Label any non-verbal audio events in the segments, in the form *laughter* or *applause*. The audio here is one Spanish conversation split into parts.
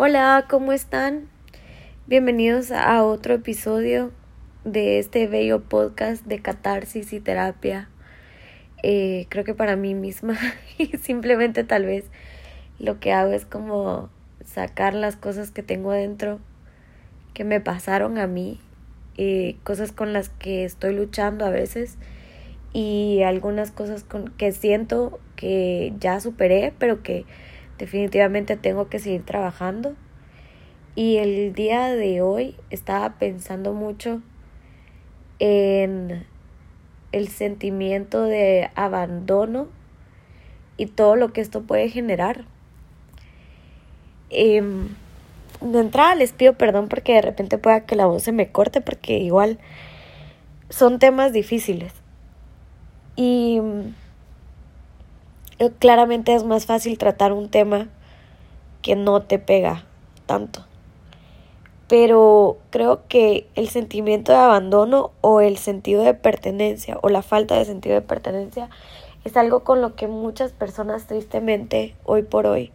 Hola, ¿cómo están? Bienvenidos a otro episodio de este bello podcast de catarsis y terapia. Eh, creo que para mí misma, *laughs* simplemente tal vez lo que hago es como sacar las cosas que tengo dentro, que me pasaron a mí, eh, cosas con las que estoy luchando a veces y algunas cosas con que siento que ya superé, pero que definitivamente tengo que seguir trabajando. Y el día de hoy estaba pensando mucho en el sentimiento de abandono y todo lo que esto puede generar. Em, de entrada les pido perdón porque de repente pueda que la voz se me corte porque igual son temas difíciles. Y eh, claramente es más fácil tratar un tema que no te pega tanto. Pero creo que el sentimiento de abandono o el sentido de pertenencia o la falta de sentido de pertenencia es algo con lo que muchas personas tristemente hoy por hoy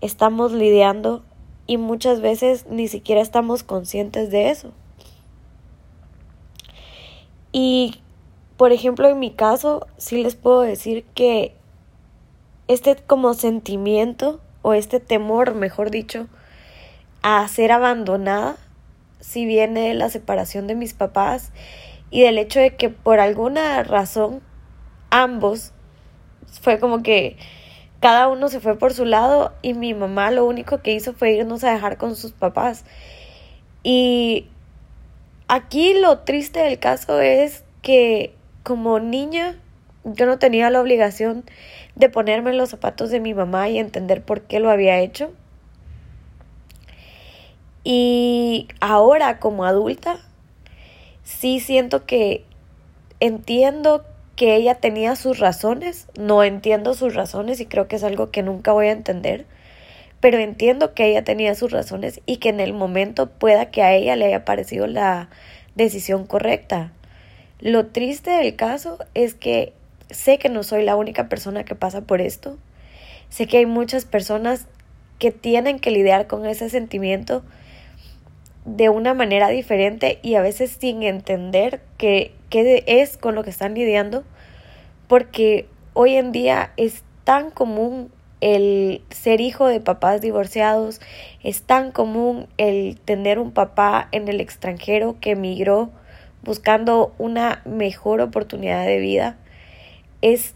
estamos lidiando y muchas veces ni siquiera estamos conscientes de eso. Y por ejemplo, en mi caso, sí les puedo decir que este como sentimiento o este temor, mejor dicho, a ser abandonada, si viene de la separación de mis papás y del hecho de que por alguna razón ambos fue como que cada uno se fue por su lado y mi mamá lo único que hizo fue irnos a dejar con sus papás. Y aquí lo triste del caso es que como niña yo no tenía la obligación de ponerme en los zapatos de mi mamá y entender por qué lo había hecho. Y ahora como adulta, sí siento que entiendo que ella tenía sus razones, no entiendo sus razones y creo que es algo que nunca voy a entender, pero entiendo que ella tenía sus razones y que en el momento pueda que a ella le haya parecido la decisión correcta. Lo triste del caso es que sé que no soy la única persona que pasa por esto. Sé que hay muchas personas que tienen que lidiar con ese sentimiento de una manera diferente y a veces sin entender qué, qué es con lo que están lidiando, porque hoy en día es tan común el ser hijo de papás divorciados, es tan común el tener un papá en el extranjero que emigró buscando una mejor oportunidad de vida. Es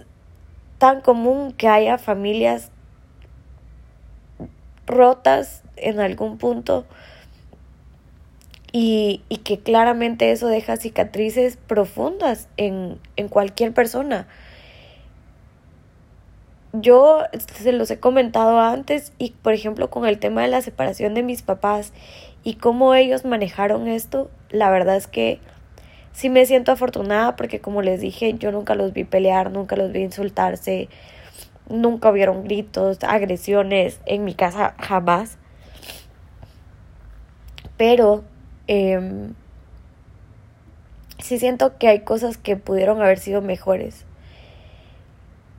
tan común que haya familias rotas en algún punto y, y, que claramente eso deja cicatrices profundas en, en cualquier persona. Yo se los he comentado antes y por ejemplo con el tema de la separación de mis papás y cómo ellos manejaron esto, la verdad es que sí me siento afortunada porque como les dije, yo nunca los vi pelear, nunca los vi insultarse, nunca hubieron gritos, agresiones en mi casa jamás. Pero eh, sí siento que hay cosas que pudieron haber sido mejores.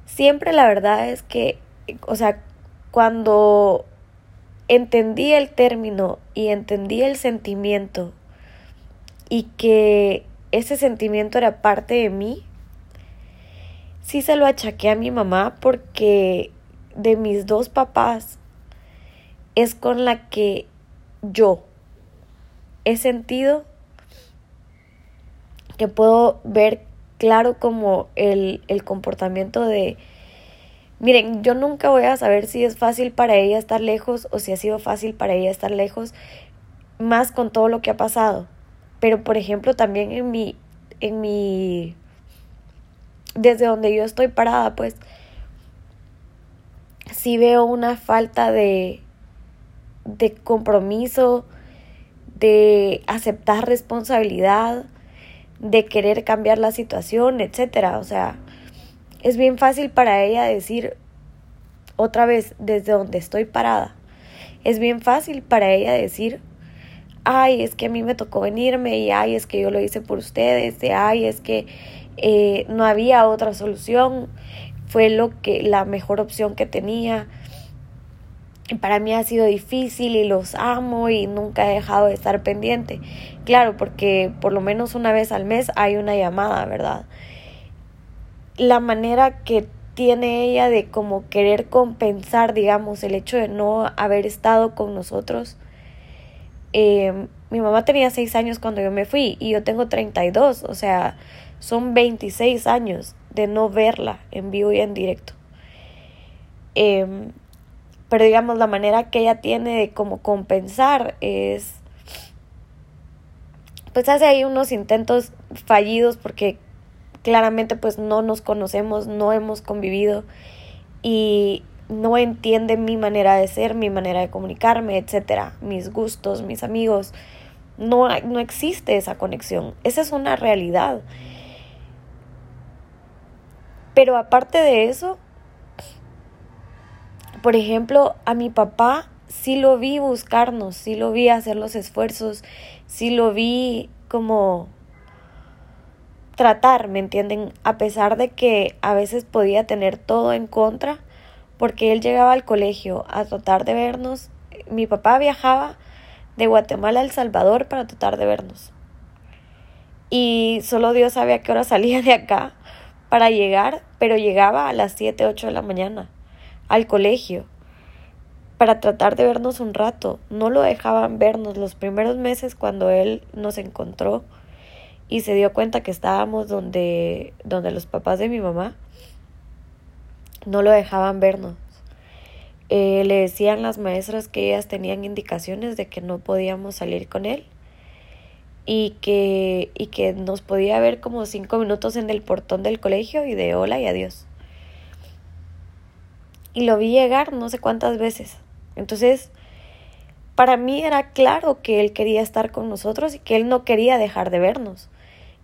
Siempre la verdad es que, o sea, cuando entendí el término y entendí el sentimiento y que ese sentimiento era parte de mí, sí se lo achaqué a mi mamá porque de mis dos papás es con la que yo he sentido que puedo ver claro como el, el comportamiento de, miren, yo nunca voy a saber si es fácil para ella estar lejos o si ha sido fácil para ella estar lejos, más con todo lo que ha pasado. Pero por ejemplo, también en mi, en mi, desde donde yo estoy parada, pues, sí veo una falta de, de compromiso, de aceptar responsabilidad, de querer cambiar la situación, etcétera. O sea, es bien fácil para ella decir otra vez desde donde estoy parada. Es bien fácil para ella decir ay, es que a mí me tocó venirme y ay, es que yo lo hice por ustedes, de ay, es que eh, no había otra solución, fue lo que la mejor opción que tenía. para mí ha sido difícil y los amo y nunca he dejado de estar pendiente. Claro, porque por lo menos una vez al mes hay una llamada, ¿verdad? La manera que tiene ella de como querer compensar, digamos, el hecho de no haber estado con nosotros. Em, mi mamá tenía seis años cuando yo me fui y yo tengo 32, o sea, son 26 años de no verla en vivo y en directo. Eh, pero digamos la manera que ella tiene de como compensar es pues hace ahí unos intentos fallidos porque claramente pues no nos conocemos, no hemos convivido y no entiende mi manera de ser, mi manera de comunicarme, etcétera, mis gustos, mis amigos. No, no existe esa conexión. Esa es una realidad. Pero aparte de eso, por ejemplo, a mi papá sí lo vi buscarnos, sí lo vi hacer los esfuerzos, sí lo vi como tratar, ¿me entienden? A pesar de que a veces podía tener todo en contra, porque él llegaba al colegio a tratar de vernos. Mi papá viajaba de Guatemala a El Salvador para tratar de vernos. Y solo Dios sabía qué hora salía de acá para llegar, pero llegaba a las 7, 8 de la mañana al colegio para tratar de vernos un rato. No lo dejaban vernos los primeros meses cuando él nos encontró y se dio cuenta que estábamos donde, donde los papás de mi mamá. No lo dejaban vernos. Eh, le decían las maestras que ellas tenían indicaciones de que no podíamos salir con él y que, y que nos podía ver como cinco minutos en el portón del colegio y de hola y adiós y lo vi llegar no sé cuántas veces. Entonces, para mí era claro que él quería estar con nosotros y que él no quería dejar de vernos.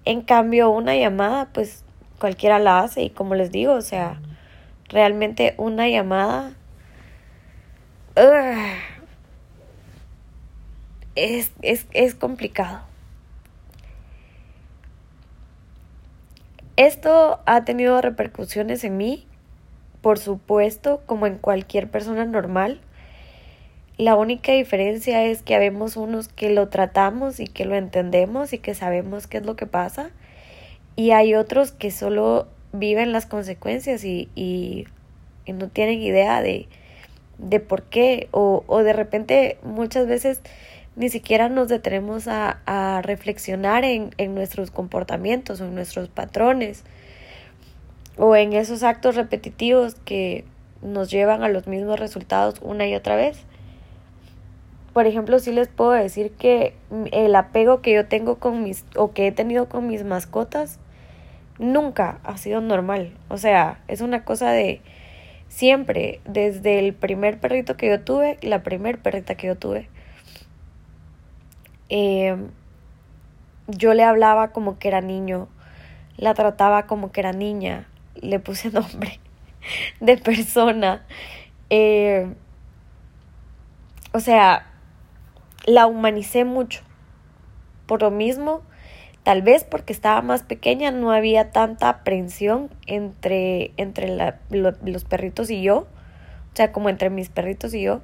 En cambio, una llamada, pues cualquiera la hace y como les digo, o sea, realmente una llamada es, es, es complicado. Esto ha tenido repercusiones en mí por supuesto, como en cualquier persona normal. La única diferencia es que habemos unos que lo tratamos y que lo entendemos y que sabemos qué es lo que pasa. Y hay otros que solo viven las consecuencias y, y, no tienen idea de, de por qué. O, o, de repente muchas veces ni siquiera nos detenemos a, a reflexionar en, en nuestros comportamientos o en nuestros patrones o en esos actos repetitivos que nos llevan a los mismos resultados una y otra vez. Por ejemplo, sí les puedo decir que el apego que yo tengo con mis o que he tenido con mis mascotas nunca ha sido normal. O sea, es una cosa de siempre, desde el primer perrito que yo tuve, la primer perrita que yo tuve. Eh, yo le hablaba como que era niño, la trataba como que era niña, le puse *laughs* nombre de persona. Eh, o sea, la humanicé mucho. Por lo mismo, tal vez porque estaba más pequeña, no había tanta aprensión entre, entre los perritos y yo. O sea, como entre mis perritos y yo.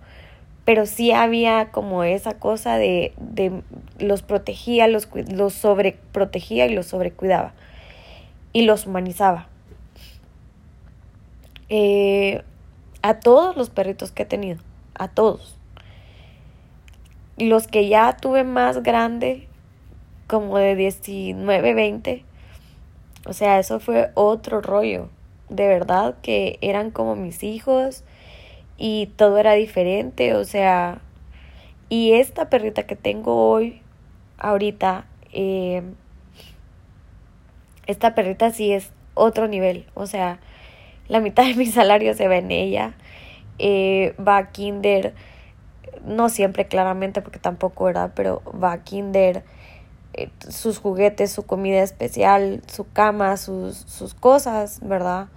Pero sí había como esa cosa de, de los protegía, los, los sobreprotegía y los sobrecuidaba. Y los humanizaba. Eh, a todos los perritos que he tenido, a todos. Los que ya tuve más grande, como de 19, 20, o sea, eso fue otro rollo. De verdad que eran como mis hijos y todo era diferente, o sea, y esta perrita que tengo hoy, ahorita, eh, esta perrita sí es otro nivel, o sea, la mitad de mi salario se va en ella. Eh, va a kinder, no siempre claramente porque tampoco, ¿verdad? Pero va a kinder, eh, sus juguetes, su comida especial, su cama, sus, sus cosas, ¿verdad?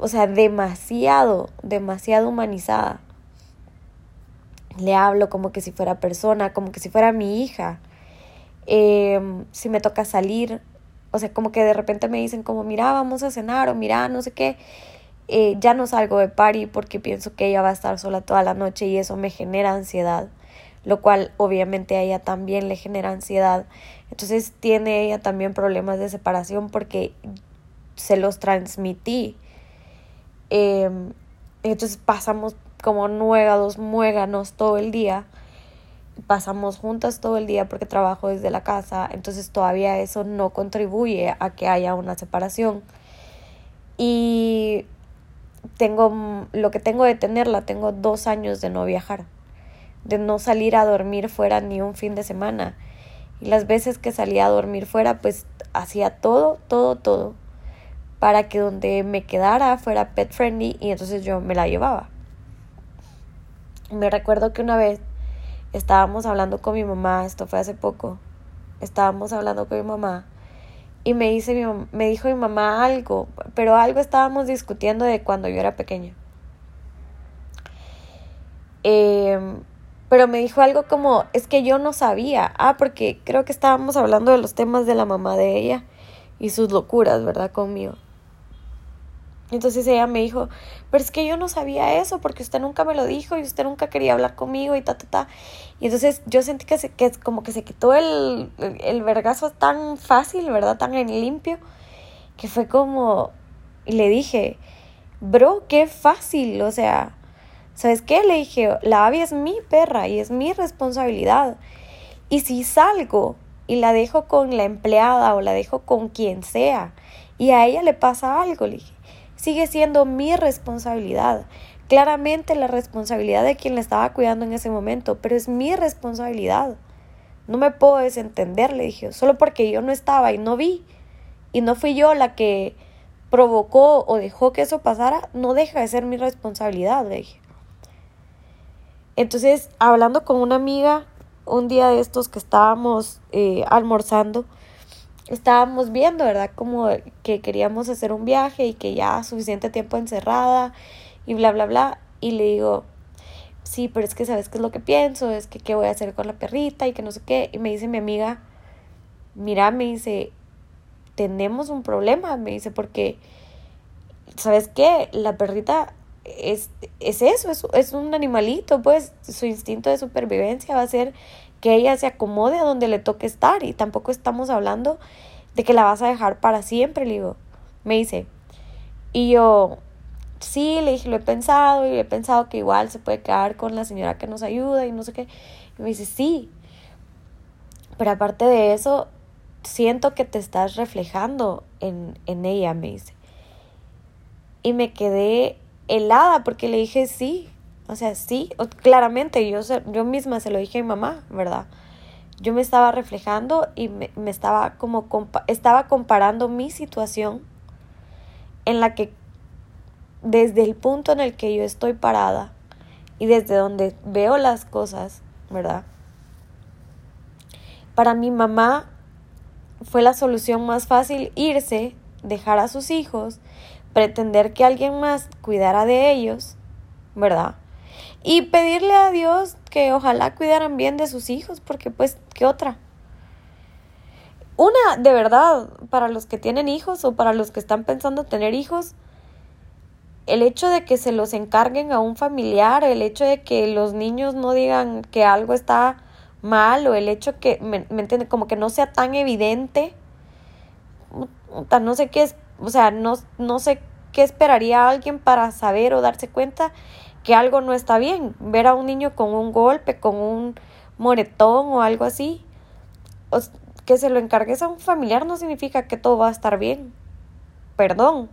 O sea, demasiado, demasiado humanizada. Le hablo como que si fuera persona, como que si fuera mi hija. Eh, si me toca salir, o sea, como que de repente me dicen como, mira, vamos a cenar o mira, no sé qué. eh, ya no salgo de party porque pienso que ella va a estar sola toda la noche y eso me genera ansiedad, lo cual obviamente a ella también le genera ansiedad. Entonces tiene ella también problemas de separación porque se los transmití. Em, entonces pasamos como nuegados, muéganos todo el día. Pasamos juntas todo el día porque trabajo desde la casa. Entonces todavía eso no contribuye a que haya una separación. Y tengo lo que tengo de tenerla, tengo dos años de no viajar, de no salir a dormir fuera ni un fin de semana. Y las veces que salía a dormir fuera, pues hacía todo, todo, todo para que donde me quedara fuera pet friendly y entonces yo me la llevaba. Me recuerdo que una vez estábamos hablando con mi mamá, esto fue hace poco, estábamos hablando con mi mamá y me, dice mi, me dijo mi mamá algo, pero algo estábamos discutiendo de cuando yo era pequeña. Em, pero me dijo algo como, es que yo no sabía, ah, porque creo que estábamos hablando de los temas de la mamá de ella y sus locuras, ¿verdad? Conmigo. Entonces ella me dijo, pero es que yo no sabía eso porque usted nunca me lo dijo y usted nunca quería hablar conmigo y ta, ta, ta. Y entonces yo sentí que, se, que como que se quitó el, el vergazo tan fácil, ¿verdad? Tan en limpio, que fue como, y le dije, bro, qué fácil, o sea, ¿sabes qué? Le dije, la Abby es mi perra y es mi responsabilidad. Y si salgo y la dejo con la empleada o la dejo con quien sea y a ella le pasa algo, le dije, sigue siendo mi responsabilidad. Claramente la responsabilidad de quien le estaba cuidando en ese momento, pero es mi responsabilidad. No me puedo desentender, le dije, solo porque yo no estaba y no vi. Y no fui yo la que provocó o dejó que eso pasara, no deja de ser mi responsabilidad, le dije. Entonces, hablando con una amiga, un día de estos que estábamos eh, almorzando, estábamos viendo, ¿verdad? Como que queríamos hacer un viaje y que ya suficiente tiempo encerrada y bla, bla, bla. Y le digo, sí, pero es que sabes qué es lo que pienso, es que qué voy a hacer con la perrita y que no sé qué. Y me dice mi amiga, mira, me dice, tenemos un problema, me dice, porque, ¿sabes qué? La perrita es, es eso, es, es un animalito, pues su instinto de supervivencia va a ser que ella se acomode a donde le toque estar y tampoco estamos hablando de que la vas a dejar para siempre, le digo. Me dice, y yo, sí, le dije, lo he pensado y he pensado que igual se puede quedar con la señora que nos ayuda y no sé qué. Y me dice, sí, pero aparte de eso, siento que te estás reflejando en, en ella, me dice. Y me quedé helada porque le dije, sí, o sea, sí, claramente yo, yo misma se lo dije a mi mamá, ¿verdad? Yo me estaba reflejando y me, estaba como estaba comparando mi situación en la que desde el punto en el que yo estoy parada y desde donde veo las cosas, ¿verdad? Para mi mamá fue la solución más fácil irse, dejar a sus hijos, pretender que alguien más cuidara de ellos, ¿verdad? y pedirle a Dios que ojalá cuidaran bien de sus hijos, porque pues, ¿qué otra? Una, de verdad, para los que tienen hijos o para los que están pensando tener hijos, el hecho de que se los encarguen a un familiar, el hecho de que los niños no digan que algo está mal o el hecho que, ¿me, me entiende? Como que no sea tan evidente, no sé qué es, o sea, no, no sé qué esperaría alguien para saber o darse cuenta que algo no está bien. Ver a un niño con un golpe, con un moretón o algo así, que se lo encargues a un familiar no significa que todo va a estar bien. Perdón.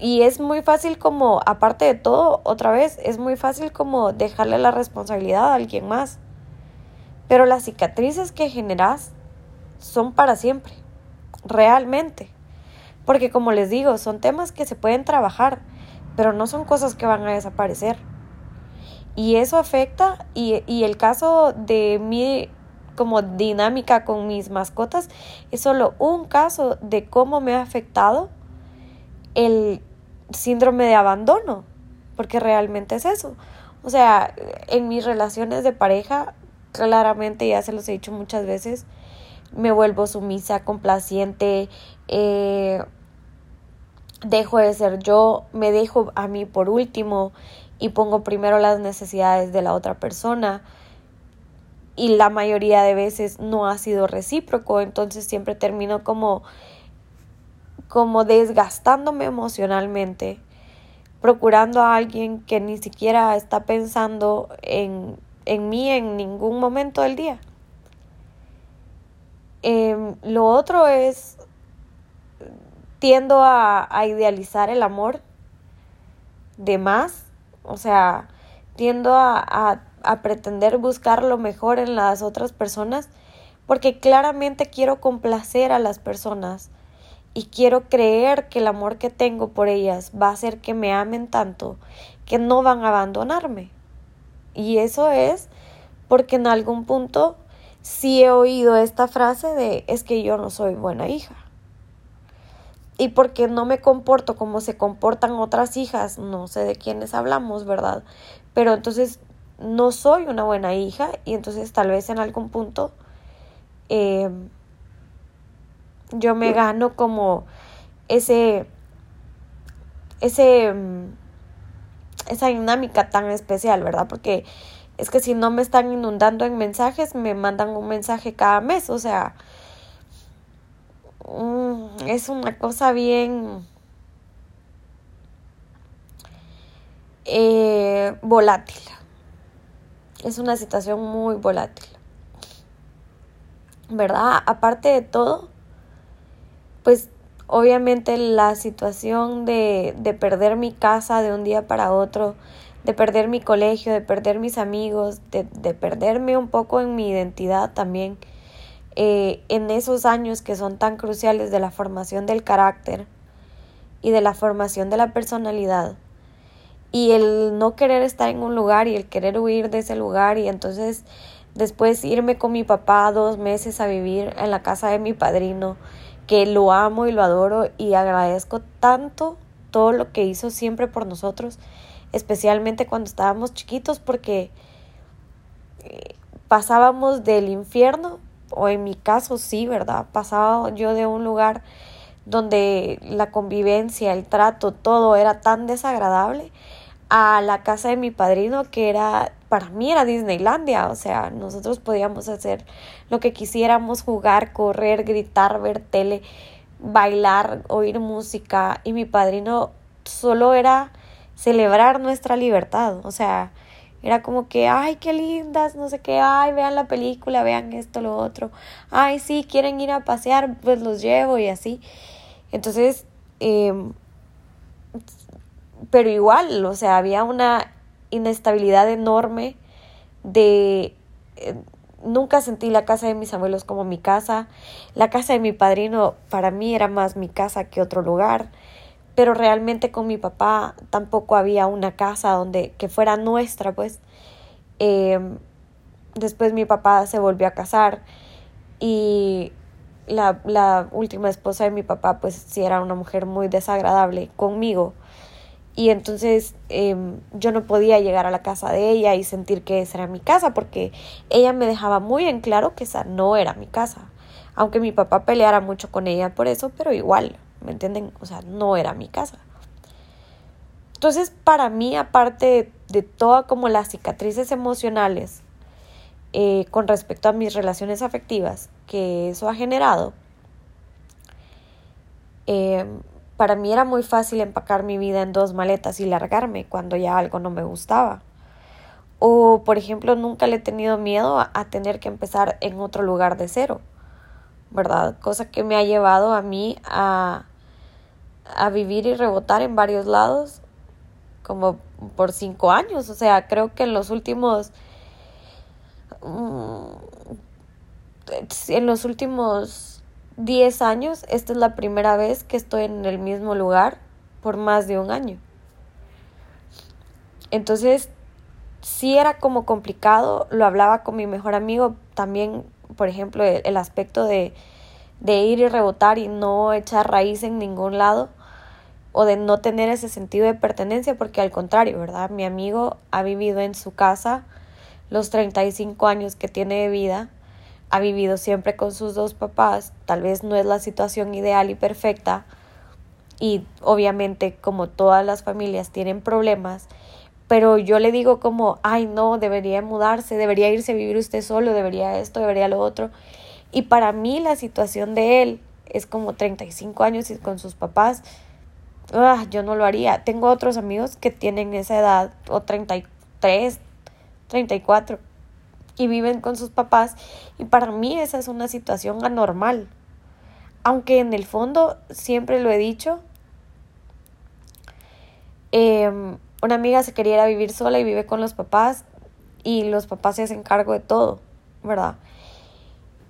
Y es muy fácil como, aparte de todo, otra vez, es muy fácil como dejarle la responsabilidad a alguien más. Pero las cicatrices que generas son para siempre, realmente. Porque como les digo, son temas que se pueden trabajar pero no son cosas que van a desaparecer. Y eso afecta, y, y el caso de mi como dinámica con mis mascotas es solo un caso de cómo me ha afectado el síndrome de abandono, porque realmente es eso. O sea, en mis relaciones de pareja, claramente ya se los he dicho muchas veces, me vuelvo sumisa, complaciente, eh, dejo de ser yo, me dejo a mí por último y pongo primero las necesidades de la otra persona y la mayoría de veces no ha sido recíproco, entonces siempre termino como como desgastándome emocionalmente, procurando a alguien que ni siquiera está pensando en, en mí en ningún momento del día. Em, lo otro es, tiendo a, a idealizar el amor de más, o sea, tiendo a, a, a pretender buscar lo mejor en las otras personas porque claramente quiero complacer a las personas y quiero creer que el amor que tengo por ellas va a hacer que me amen tanto que no van a abandonarme. Y eso es porque en algún punto sí he oído esta frase de es que yo no soy buena hija. Y porque no me comporto como se comportan otras hijas, no sé de quiénes hablamos, ¿verdad? Pero entonces no soy una buena hija y entonces tal vez en algún punto eh, yo me gano como ese, ese, mm, esa dinámica tan especial, ¿verdad? Porque es que si no me están inundando en mensajes, me mandan un mensaje cada mes, o sea, mm, es una cosa bien eh, volátil. Es una situación muy volátil. ¿Verdad? Aparte de todo, pues obviamente la situación de, de perder mi casa de un día para otro, de perder mi colegio, de perder mis amigos, de, de perderme un poco en mi identidad también, eh, en esos años que son tan cruciales de la formación del carácter y de la formación de la personalidad. Y el no querer estar en un lugar y el querer huir de ese lugar y entonces después irme con mi papá dos meses a vivir en la casa de mi padrino que lo amo y lo adoro y agradezco tanto todo lo que hizo siempre por nosotros, especialmente cuando estábamos chiquitos, porque eh, pasábamos del infierno, o en mi caso sí, ¿verdad? Pasaba yo de un lugar donde la convivencia, el trato, todo era tan desagradable, a la casa de mi padrino que era para mí era Disneylandia, o sea, nosotros podíamos hacer lo que quisiéramos, jugar, correr, gritar, ver tele, bailar, oír música y mi padrino solo era celebrar nuestra libertad, o sea, era como que, ay, qué lindas, no sé qué, ay, vean la película, vean esto, lo otro, ay, sí, quieren ir a pasear, pues los llevo y así. Entonces, eh, pero igual, o sea, había una inestabilidad enorme de... Eh, nunca sentí la casa de mis abuelos como mi casa. La casa de mi padrino para mí era más mi casa que otro lugar. Pero realmente con mi papá tampoco había una casa donde que fuera nuestra, pues. Em, después mi papá se volvió a casar y la, la última esposa de mi papá pues sí era una mujer muy desagradable conmigo y entonces em, yo no podía llegar a la casa de ella y sentir que esa era mi casa porque ella me dejaba muy en claro que esa no era mi casa. Aunque mi papá peleara mucho con ella por eso, pero igual, ¿me entienden? O sea, no era mi casa. Entonces, para mí, aparte de, todas como las cicatrices emocionales eh, con respecto a mis relaciones afectivas que eso ha generado, eh, para mí era muy fácil empacar mi vida en dos maletas y largarme cuando ya algo no me gustaba. O, por ejemplo, nunca le he tenido miedo a, tener que empezar en otro lugar de cero, ¿verdad? Cosa que me ha llevado a mí a, a vivir y rebotar en varios lados como por cinco años. O sea, creo que en los últimos... Mm, en los últimos 10 años, esta es la primera vez que estoy en el mismo lugar por más de un año. Entonces, sí era como complicado, lo hablaba con mi mejor amigo, también, por ejemplo, el, aspecto de, de ir y rebotar y no echar raíz en ningún lado o de no tener ese sentido de pertenencia, porque al contrario, ¿verdad? Mi amigo ha vivido en su casa los 35 años que tiene de vida ha vivido siempre con sus dos papás, tal vez no es la situación ideal y perfecta, y obviamente como todas las familias tienen problemas, pero yo le digo como, ay no, debería mudarse, debería irse a vivir usted solo, debería esto, debería lo otro. Y para mí la situación de él es como 35 años y con sus papás, ah, yo no lo haría. Tengo otros amigos que tienen esa edad, o 33, 34, y viven con sus papás, y para mí esa es una situación anormal. Aunque en el fondo, siempre lo he dicho, em, una amiga se quería ir a vivir sola y vive con los papás y los papás se hacen cargo de todo, ¿verdad?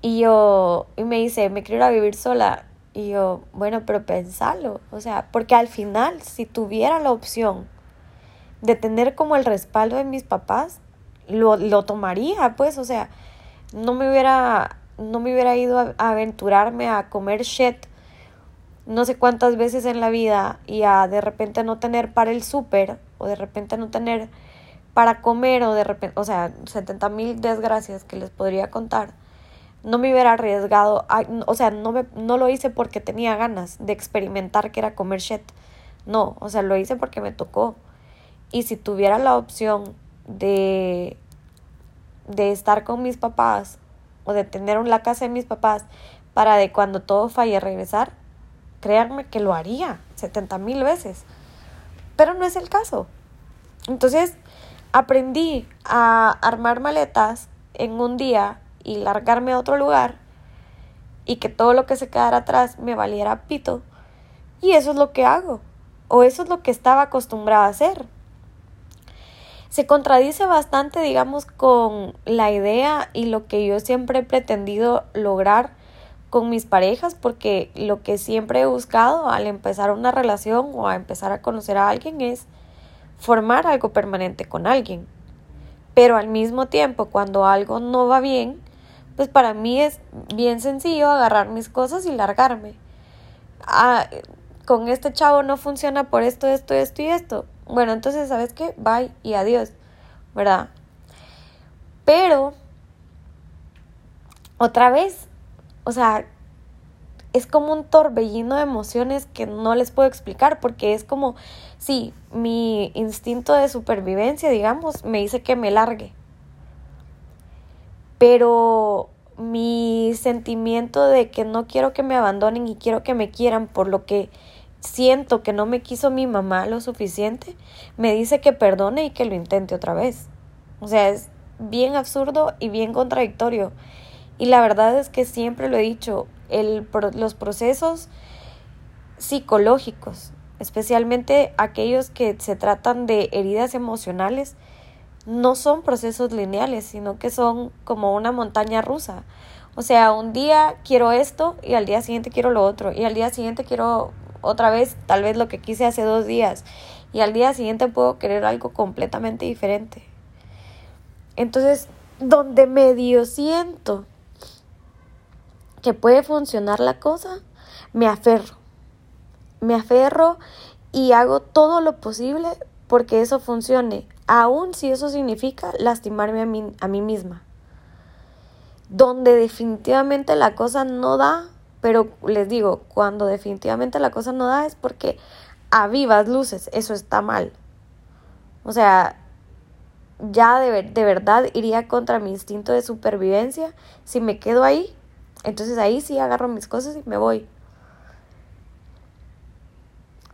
Y yo, y me dice, me quiero ir a vivir sola. Y yo, bueno, pero pensalo, o sea, porque al final, si tuviera la opción de tener como el respaldo de mis papás, lo, lo tomaría, pues, o sea, no me hubiera, no me hubiera ido a, aventurarme a comer shit no sé cuántas veces en la vida y a de repente no tener para el súper o de repente no tener para comer o de repente, o sea, 70 mil desgracias que les podría contar no me hubiera arriesgado, o sea, no, me, no lo hice porque tenía ganas de experimentar que era comer shit. No, o sea, lo hice porque me tocó. Y si tuviera la opción de, de estar con mis papás o de tener la casa de mis papás para de cuando todo falle regresar, créanme que lo haría 70 mil veces. Pero no es el caso. Entonces, aprendí a armar maletas en un día y largarme a otro lugar y que todo lo que se quedara atrás me valiera pito. Y eso es lo que hago, o eso es lo que estaba acostumbrada a hacer. Se contradice bastante, digamos, con la idea y lo que yo siempre he pretendido lograr con mis parejas, porque lo que siempre he buscado al empezar una relación o a empezar a conocer a alguien es formar algo permanente con alguien. Pero al mismo tiempo, cuando algo no va bien, pues para mí es bien sencillo agarrar mis cosas y largarme. Ah, con este chavo no funciona por esto, esto, esto y esto. Bueno, entonces, ¿sabes qué? Bye y adiós, ¿verdad? Pero, otra vez, o sea, es como un torbellino de emociones que no les puedo explicar porque es como, sí, mi instinto de supervivencia, digamos, me dice que me largue pero mi sentimiento de que no quiero que me abandonen y quiero que me quieran por lo que siento que no me quiso mi mamá lo suficiente, me dice que perdone y que lo intente otra vez. O sea, es bien absurdo y bien contradictorio. Y la verdad es que siempre lo he dicho, el, los procesos psicológicos, especialmente aquellos que se tratan de heridas emocionales, no son procesos lineales, sino que son como una montaña rusa. O sea, un día quiero esto y al día siguiente quiero lo otro y al día siguiente quiero otra vez tal vez lo que quise hace dos días y al día siguiente puedo querer algo completamente diferente. Entonces, donde medio siento que puede funcionar la cosa, me aferro. Me aferro y hago todo lo posible porque eso funcione aun si eso significa lastimarme a mí, a mí misma. Donde definitivamente la cosa no da, pero les digo, cuando definitivamente la cosa no da es porque a vivas luces eso está mal. O sea, ya de, de verdad iría contra mi instinto de supervivencia. Si me quedo ahí, entonces ahí sí agarro mis cosas y me voy.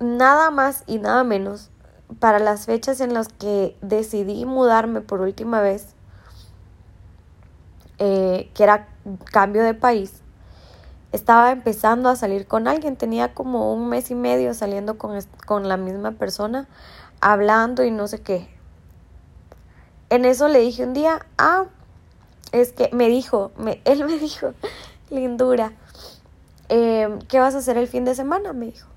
Nada más y nada menos para las fechas en las que decidí mudarme por última vez, eh, que era cambio de país, estaba empezando a salir con alguien, tenía como un mes y medio saliendo con, con la misma persona, hablando y no sé qué. En eso le dije un día, ah, es que me dijo, *laughs* él me dijo, lindura, eh, ¿qué vas a hacer el fin de semana? Me dijo.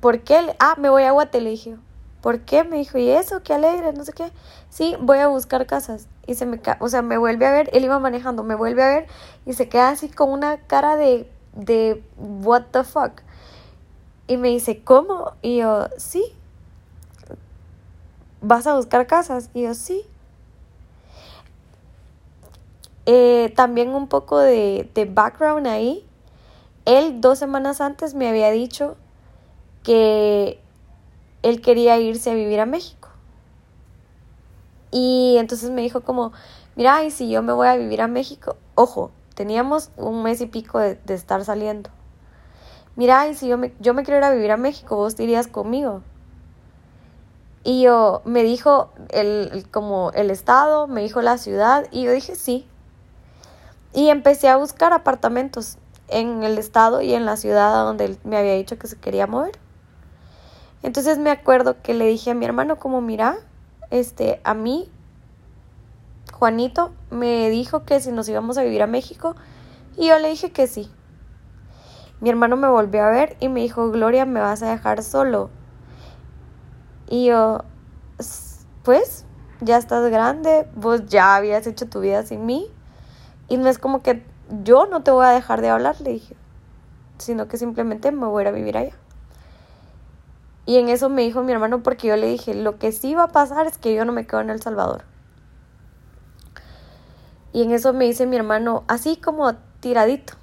¿Por qué? Ah, me voy a Guatelegio. ¿Por qué? Me dijo, ¿y eso? Qué alegre, no sé qué. Sí, voy a buscar casas. Y se me, o sea, me vuelve a ver, él iba manejando, me vuelve a ver y se queda así con una cara de, de, what the fuck. Y me dice, ¿cómo? Y yo, sí. ¿Vas a buscar casas? Y yo, sí. Eh, también un poco de, de background ahí él dos semanas antes me había dicho que él quería irse a vivir a México. Y entonces me dijo como, mira, y si yo me voy a vivir a México, ojo, teníamos un mes y pico de, estar saliendo. Mira, y si yo me, yo me quiero ir a vivir a México, vos te irías conmigo. Y yo, me dijo el, como el estado, me dijo la ciudad, y yo dije sí. Y empecé a buscar apartamentos en el estado y en la ciudad donde él me había dicho que se quería mover. Entonces me acuerdo que le dije a mi hermano como, mira, este, a mí, Juanito me dijo que si nos íbamos a vivir a México y yo le dije que sí. Mi hermano me volvió a ver y me dijo, Gloria, me vas a dejar solo. Y yo, pues, ya estás grande, vos ya habías hecho tu vida sin mí. Y no es como que yo no te voy a dejar de hablar, le dije, sino que simplemente me voy a a vivir allá. Y en eso me dijo mi hermano porque yo le dije, lo que sí va a pasar es que yo no me quedo en El Salvador. Y en eso me dice mi hermano, así como tiradito,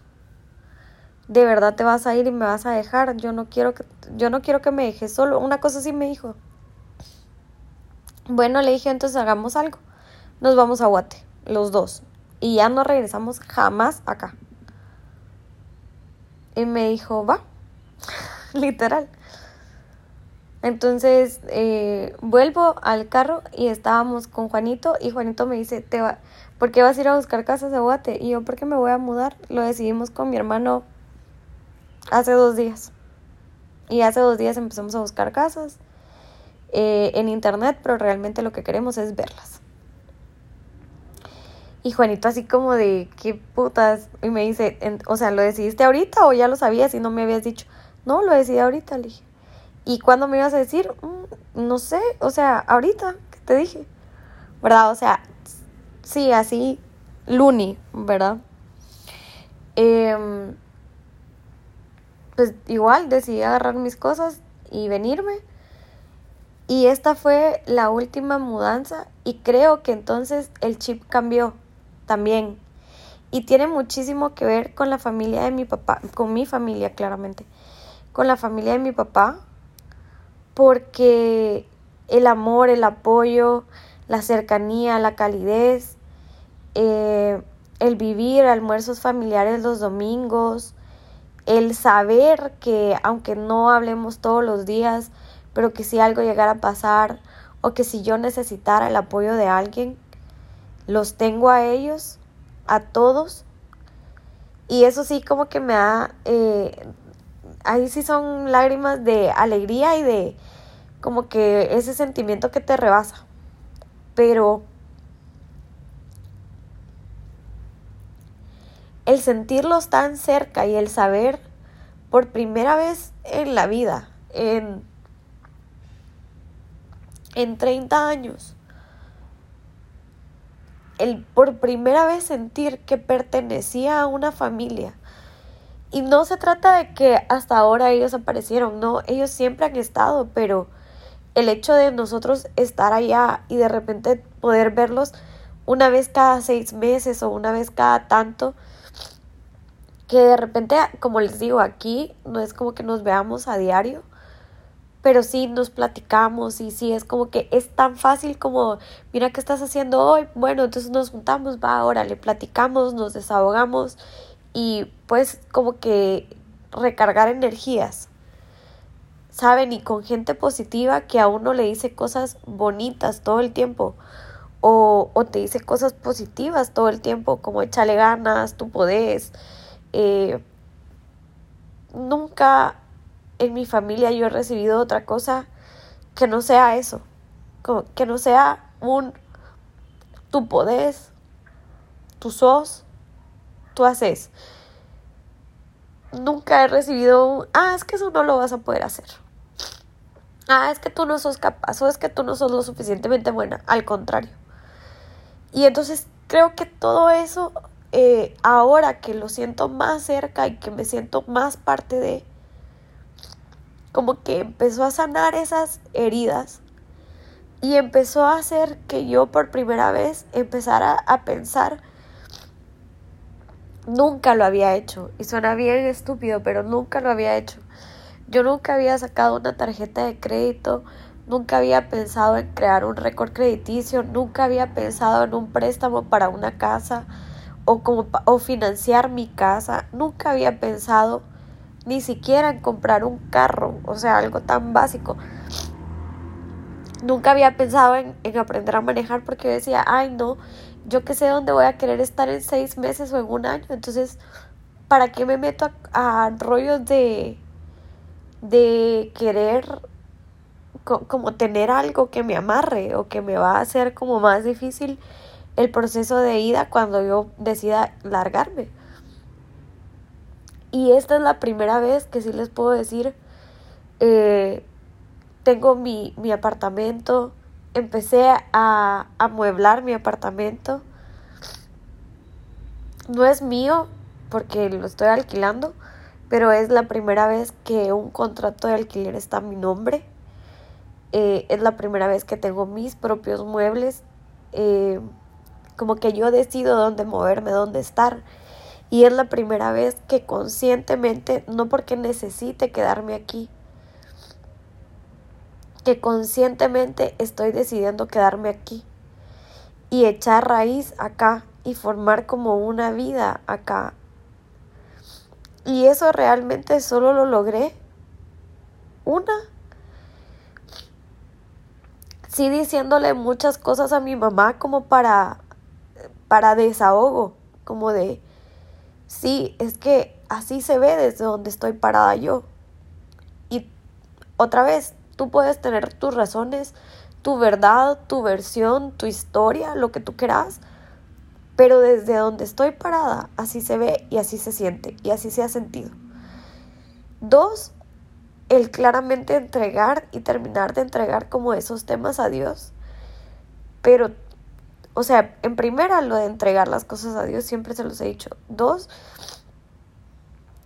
de verdad te vas a ir y me vas a dejar, yo no quiero que, yo no quiero que me dejes solo. Una cosa así me dijo. Bueno, le dije, entonces hagamos algo. Nos vamos a Guate, los dos. Y ya no regresamos jamás acá. Y me dijo, va, *laughs* literal. Entonces eh, vuelvo al carro y estábamos con Juanito y Juanito me dice, Te va, ¿por qué vas a ir a buscar casas de Guate? Y yo, ¿por qué me voy a mudar? Lo decidimos con mi hermano hace dos días. Y hace dos días empezamos a buscar casas eh, en internet, pero realmente lo que queremos es verlas. Y Juanito así como de, ¿qué putas? Y me dice, o sea, ¿lo decidiste ahorita o ya lo sabías y no me habías dicho? No, lo decidí ahorita, le dije. ¿Y cuándo me ibas a decir? Mm, no sé, o sea, ahorita, ¿qué te dije? ¿Verdad? O sea, sí, así, Luni, ¿verdad? Em, pues igual decidí agarrar mis cosas y venirme. Y esta fue la última mudanza y creo que entonces el chip cambió también. Y tiene muchísimo que ver con la familia de mi papá, con mi familia claramente, con la familia de mi papá, porque el amor, el apoyo, la cercanía, la calidez, eh, el vivir almuerzos familiares los domingos, el saber que aunque no hablemos todos los días, pero que si algo llegara a pasar o que si yo necesitara el apoyo de alguien, los tengo a ellos, a todos. Y eso sí como que me da eh, ahí sí son lágrimas de alegría y de como que ese sentimiento que te rebasa. Pero el sentirlos tan cerca y el saber por primera vez en la vida, en, en 30 años, el por primera vez sentir que pertenecía a una familia, y no se trata de que hasta ahora ellos aparecieron, no, ellos siempre han estado, pero el hecho de nosotros estar allá y de repente poder verlos una vez cada seis meses o una vez cada tanto, que de repente, como les digo, aquí no es como que nos veamos a diario, pero sí nos platicamos y sí es como que es tan fácil como, mira qué estás haciendo hoy, bueno, entonces nos juntamos, va, ahora le platicamos, nos desahogamos y pues como que recargar energías. ¿Saben? Y con gente positiva que a uno le dice cosas bonitas todo el tiempo. O, o te dice cosas positivas todo el tiempo, como échale ganas, tú podés. Eh, nunca en mi familia yo he recibido otra cosa que no sea eso. Que no sea un tú podés, tú sos, tú haces. Nunca he recibido un, ah, es que eso no lo vas a poder hacer. Ah, es que tú no sos capaz o es que tú no sos lo suficientemente buena. Al contrario. Y entonces creo que todo eso, eh, ahora que lo siento más cerca y que me siento más parte de, como que empezó a sanar esas heridas y empezó a hacer que yo por primera vez empezara a pensar Nunca lo había hecho. Y suena bien estúpido, pero nunca lo había hecho. Yo nunca había sacado una tarjeta de crédito, nunca había pensado en crear un récord crediticio, nunca había pensado en un préstamo para una casa o, como, o financiar mi casa, nunca había pensado ni siquiera en comprar un carro, o sea, algo tan básico. Nunca había pensado en, aprender a manejar porque decía, ay no, yo que sé dónde voy a querer estar en seis meses o en un año, entonces, ¿para qué me meto a, rollos de, de querer como tener algo que me amarre o que me va a hacer como más difícil el proceso de ida cuando yo decida largarme? Y esta es la primera vez que sí les puedo decir, eh, tengo mi, mi, apartamento, empecé a amueblar mi apartamento. No es mío porque lo estoy alquilando, pero es la primera vez que un contrato de alquiler está a mi nombre. Eh, es la primera vez que tengo mis propios muebles. Eh, como que yo decido dónde moverme, dónde estar. Y es la primera vez que conscientemente, no porque necesite quedarme aquí, que conscientemente estoy decidiendo quedarme aquí y echar raíz acá y formar como una vida acá. Y eso realmente solo lo logré una. Sí diciéndole muchas cosas a mi mamá como para para desahogo, como de Sí, es que así se ve desde donde estoy parada yo. Y otra vez, tú puedes tener tus razones, tu verdad, tu versión, tu historia, lo que tú quieras, pero desde donde estoy parada, así se ve y así se siente y así se ha sentido. Dos, el claramente entregar y terminar de entregar como esos temas a Dios, pero o sea, en primera, lo de entregar las cosas a Dios, siempre se los he dicho. Dos,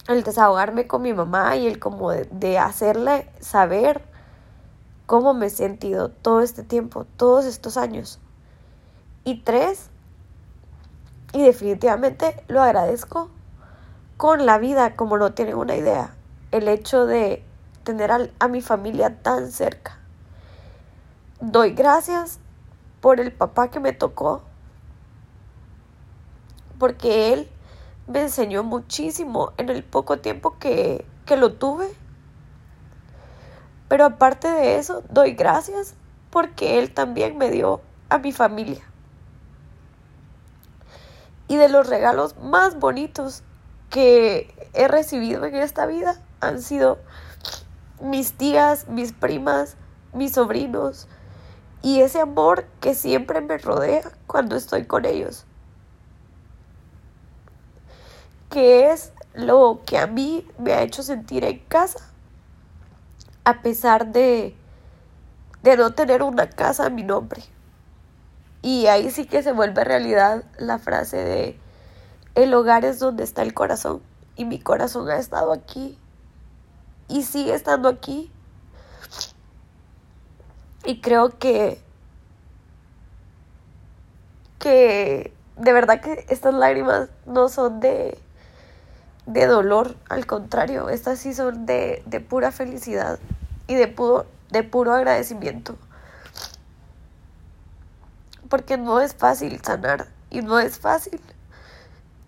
el desahogarme con mi mamá y el como de, hacerle saber cómo me he sentido todo este tiempo, todos estos años. Y tres, y definitivamente lo agradezco con la vida, como no tienen una idea. El hecho de tener a mi familia tan cerca. Doy gracias por el papá que me tocó, porque él me enseñó muchísimo en el poco tiempo que, que lo tuve. Pero aparte de eso, doy gracias porque él también me dio a mi familia. Y de los regalos más bonitos que he recibido en esta vida han sido mis tías, mis primas, mis sobrinos, y ese amor que siempre me rodea cuando estoy con ellos. Que es lo que a mí me ha hecho sentir en casa, a pesar de, de no tener una casa a mi nombre. Y ahí sí que se vuelve realidad la frase de el hogar es donde está el corazón. Y mi corazón ha estado aquí y sigue estando aquí y creo que, que de verdad que estas lágrimas no son de, de dolor, al contrario, estas sí son de, de pura felicidad y de puro, de puro agradecimiento. Porque no es fácil sanar y no es fácil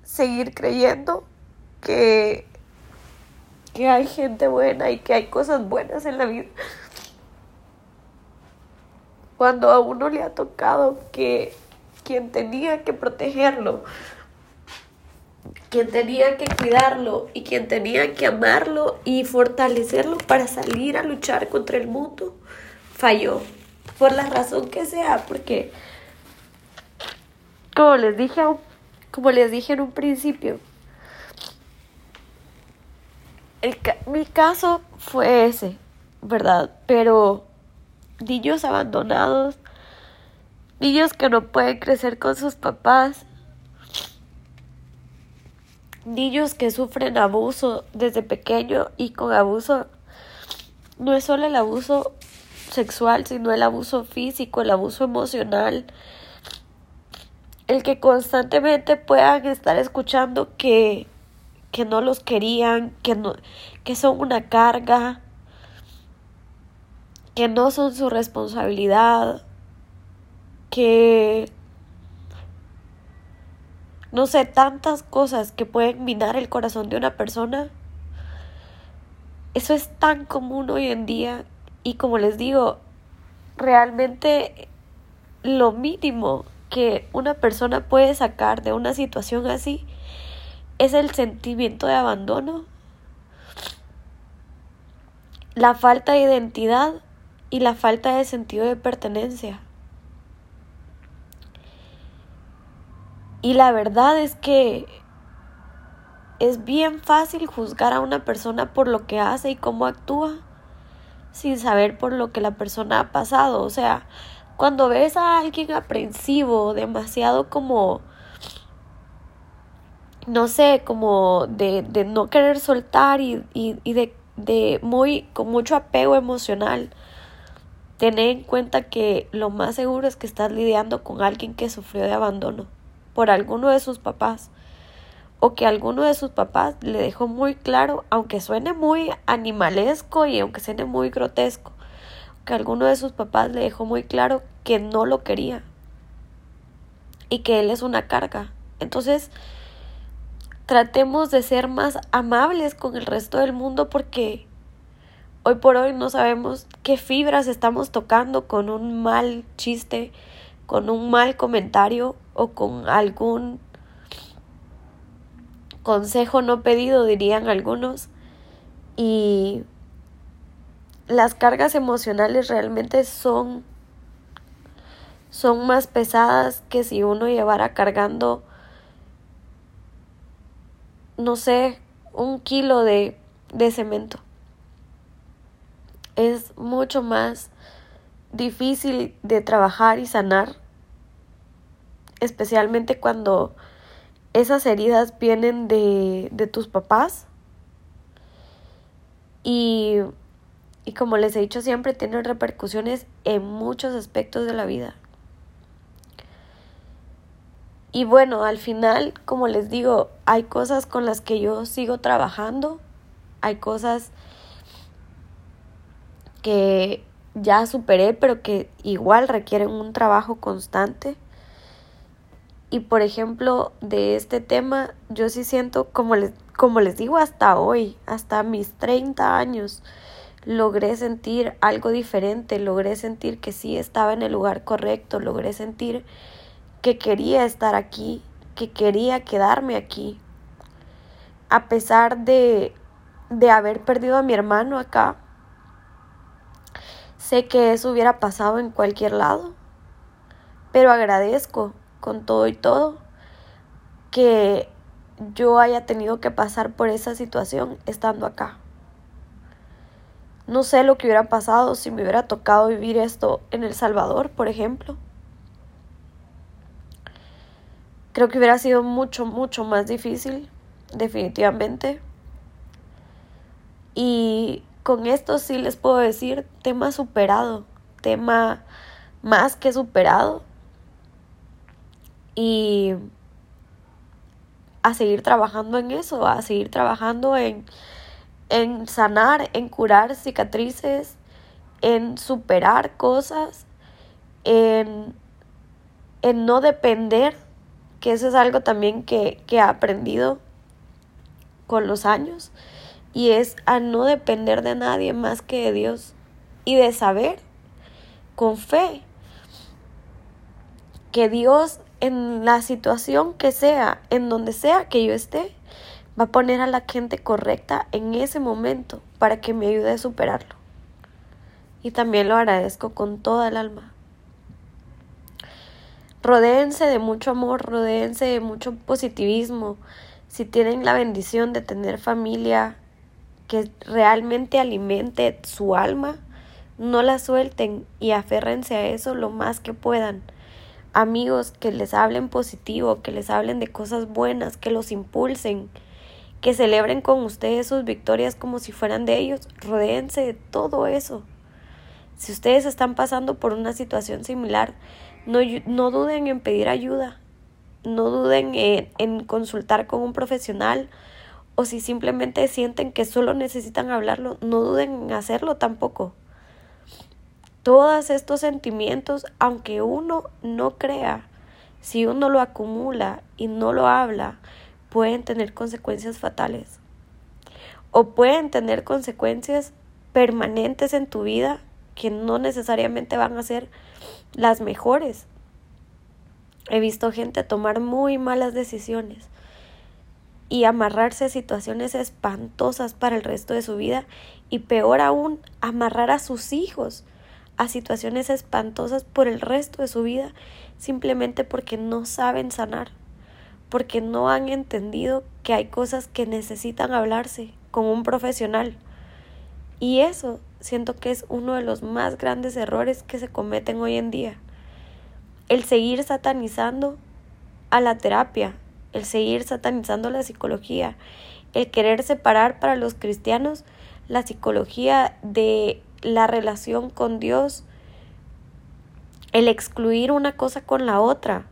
seguir creyendo que, que hay gente buena y que hay cosas buenas en la vida cuando a uno le ha tocado que quien tenía que protegerlo, quien tenía que cuidarlo y quien tenía que amarlo y fortalecerlo para salir a luchar contra el mundo, falló. Por la razón que sea, porque como les dije, como les dije en un principio, mi caso fue ese, ¿verdad? Pero niños abandonados, niños que no pueden crecer con sus papás, niños que sufren abuso desde pequeño y con abuso no es solo el abuso sexual, sino el abuso físico, el abuso emocional, el que constantemente puedan estar escuchando que, que no los querían, que, no, que son una carga, que no son su responsabilidad, que no sé, tantas cosas que pueden minar el corazón de una persona. Eso es tan común hoy en día y como les digo, realmente lo mínimo que una persona puede sacar de una situación así es el sentimiento de abandono, la falta de identidad y la falta de sentido de pertenencia. Y la verdad es que es bien fácil juzgar a una persona por lo que hace y cómo actúa sin saber por lo que la persona ha pasado. O sea, cuando ves a alguien aprensivo, demasiado como, no sé, como de, de no querer soltar y, y, y de, de muy, con mucho apego emocional, tener en cuenta que lo más seguro es que estás lidiando con alguien que sufrió de abandono por alguno de sus papás o que alguno de sus papás le dejó muy claro, aunque suene muy animalesco y aunque suene muy grotesco, que alguno de sus papás le dejó muy claro que no lo quería y que él es una carga. Entonces, tratemos de ser más amables con el resto del mundo porque hoy por hoy no sabemos qué fibras estamos tocando con un mal chiste, con un mal comentario o con algún consejo no pedido, dirían algunos. Y las cargas emocionales realmente son son más pesadas que si uno llevara cargando no sé, un kilo de, de cemento. Es mucho más difícil de trabajar y sanar especialmente cuando esas heridas vienen de, de tus papás. Y, y como les he dicho siempre, tienen repercusiones en muchos aspectos de la vida. Y bueno, al final, como les digo, hay cosas con las que yo sigo trabajando, hay cosas que ya superé, pero que igual requieren un trabajo constante. Y por ejemplo, de este tema, yo sí siento, como les, como les digo, hasta hoy, hasta mis 30 años, logré sentir algo diferente, logré sentir que sí estaba en el lugar correcto, logré sentir que quería estar aquí, que quería quedarme aquí. A pesar de, de haber perdido a mi hermano acá, sé que eso hubiera pasado en cualquier lado, pero agradezco con todo y todo, que yo haya tenido que pasar por esa situación estando acá. No sé lo que hubiera pasado si me hubiera tocado vivir esto en El Salvador, por ejemplo. Creo que hubiera sido mucho, mucho más difícil, definitivamente. Y con esto sí les puedo decir, tema superado, tema más que superado y a seguir trabajando en eso, a seguir trabajando en, en sanar, en curar cicatrices, en superar cosas, en, en no depender, que eso es algo también que, que he aprendido con los años, y es a no depender de nadie más que de Dios y de saber con fe que Dios en la situación que sea, en donde sea que yo esté, va a poner a la gente correcta en ese momento para que me ayude a superarlo. Y también lo agradezco con toda el alma. Rodéense de mucho amor, rodéense de mucho positivismo. Si tienen la bendición de tener familia que realmente alimente su alma, no la suelten y aférrense a eso lo más que puedan amigos que les hablen positivo, que les hablen de cosas buenas, que los impulsen, que celebren con ustedes sus victorias como si fueran de ellos. Rodéense de todo eso. Si ustedes están pasando por una situación similar, no, no duden en pedir ayuda. no duden en, consultar con un profesional o si simplemente sienten que solo necesitan hablarlo, no duden en hacerlo tampoco. Todos estos sentimientos, aunque uno no crea, si uno lo acumula y no lo habla, pueden tener consecuencias fatales. O pueden tener consecuencias permanentes en tu vida que no necesariamente van a ser las mejores. He visto gente tomar muy malas decisiones y amarrarse a situaciones espantosas para el resto de su vida y peor aún, amarrar a sus hijos a situaciones espantosas por el resto de su vida simplemente porque no saben sanar, porque no han entendido que hay cosas que necesitan hablarse con un profesional. Y eso siento que es uno de los más grandes errores que se cometen hoy en día el seguir satanizando a la terapia, el seguir satanizando la psicología, el querer separar para los cristianos la psicología de la relación con Dios, el excluir una cosa con la otra.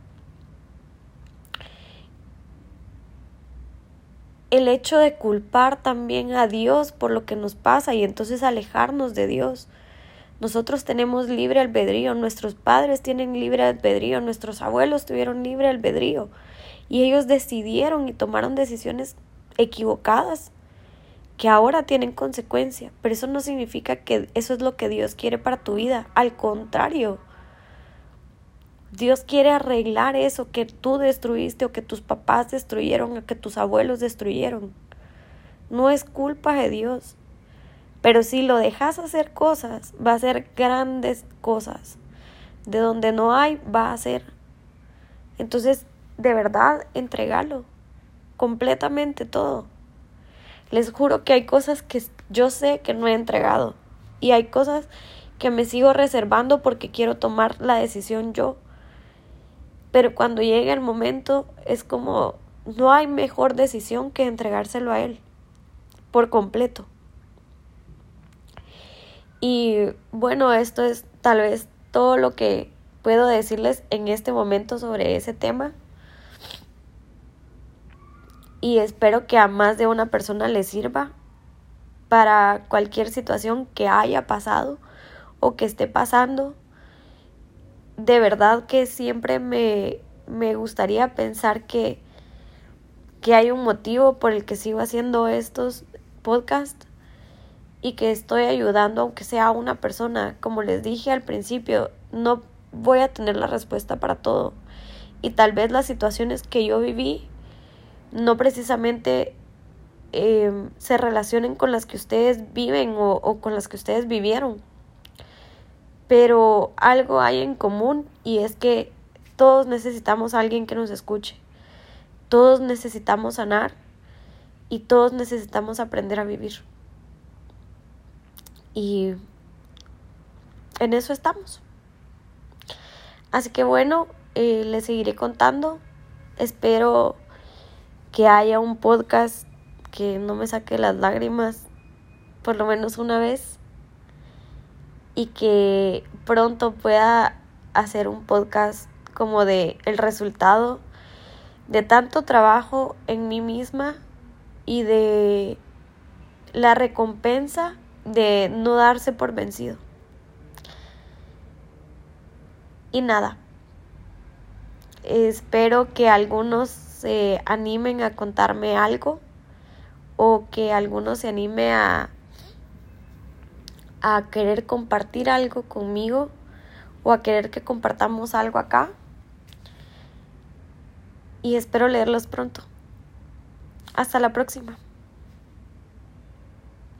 El hecho de culpar también a Dios por lo que nos pasa y entonces alejarnos de Dios. Nosotros tenemos libre albedrío, nuestros padres tienen libre albedrío, nuestros abuelos tuvieron libre albedrío y ellos decidieron y tomaron decisiones equivocadas que ahora tienen consecuencia, pero eso no significa que eso es lo que Dios quiere para tu vida, al contrario. Dios quiere arreglar eso que tú destruiste o que tus papás destruyeron o que tus abuelos destruyeron. No es culpa de Dios. Pero si lo dejas hacer cosas, va a ser grandes cosas. De donde no hay, va a ser. Entonces, de verdad, entregalo. Completamente todo. Les juro que hay cosas que yo sé que no he entregado. Y hay cosas que me sigo reservando porque quiero tomar la decisión yo. Pero cuando llegue el momento es como no hay mejor decisión que entregárselo a él por completo. Y bueno, esto es tal vez todo lo que puedo decirles en este momento sobre ese tema. Y espero que a más de una persona le sirva para cualquier situación que haya pasado o que esté pasando. De verdad que siempre me, me gustaría pensar que, que hay un motivo por el que sigo haciendo estos podcasts y que estoy ayudando aunque sea a una persona. Como les dije al principio, no voy a tener la respuesta para todo. Y tal vez las situaciones que yo viví no precisamente em, se relacionen con las que ustedes viven o, con las que ustedes vivieron. Pero algo hay en común y es que todos necesitamos a alguien que nos escuche. Todos necesitamos sanar y todos necesitamos aprender a vivir. Y en eso estamos. Así que bueno, eh, les seguiré contando. Espero que haya un podcast que no me saque las lágrimas por lo menos una vez y que pronto pueda hacer un podcast como de el resultado de tanto trabajo en mí misma y de la recompensa de no darse por vencido. Y nada, espero que algunos se animen a contarme algo o que algunos se anime a, a querer compartir algo conmigo o a querer que compartamos algo acá. Y espero leerlos pronto. Hasta la próxima.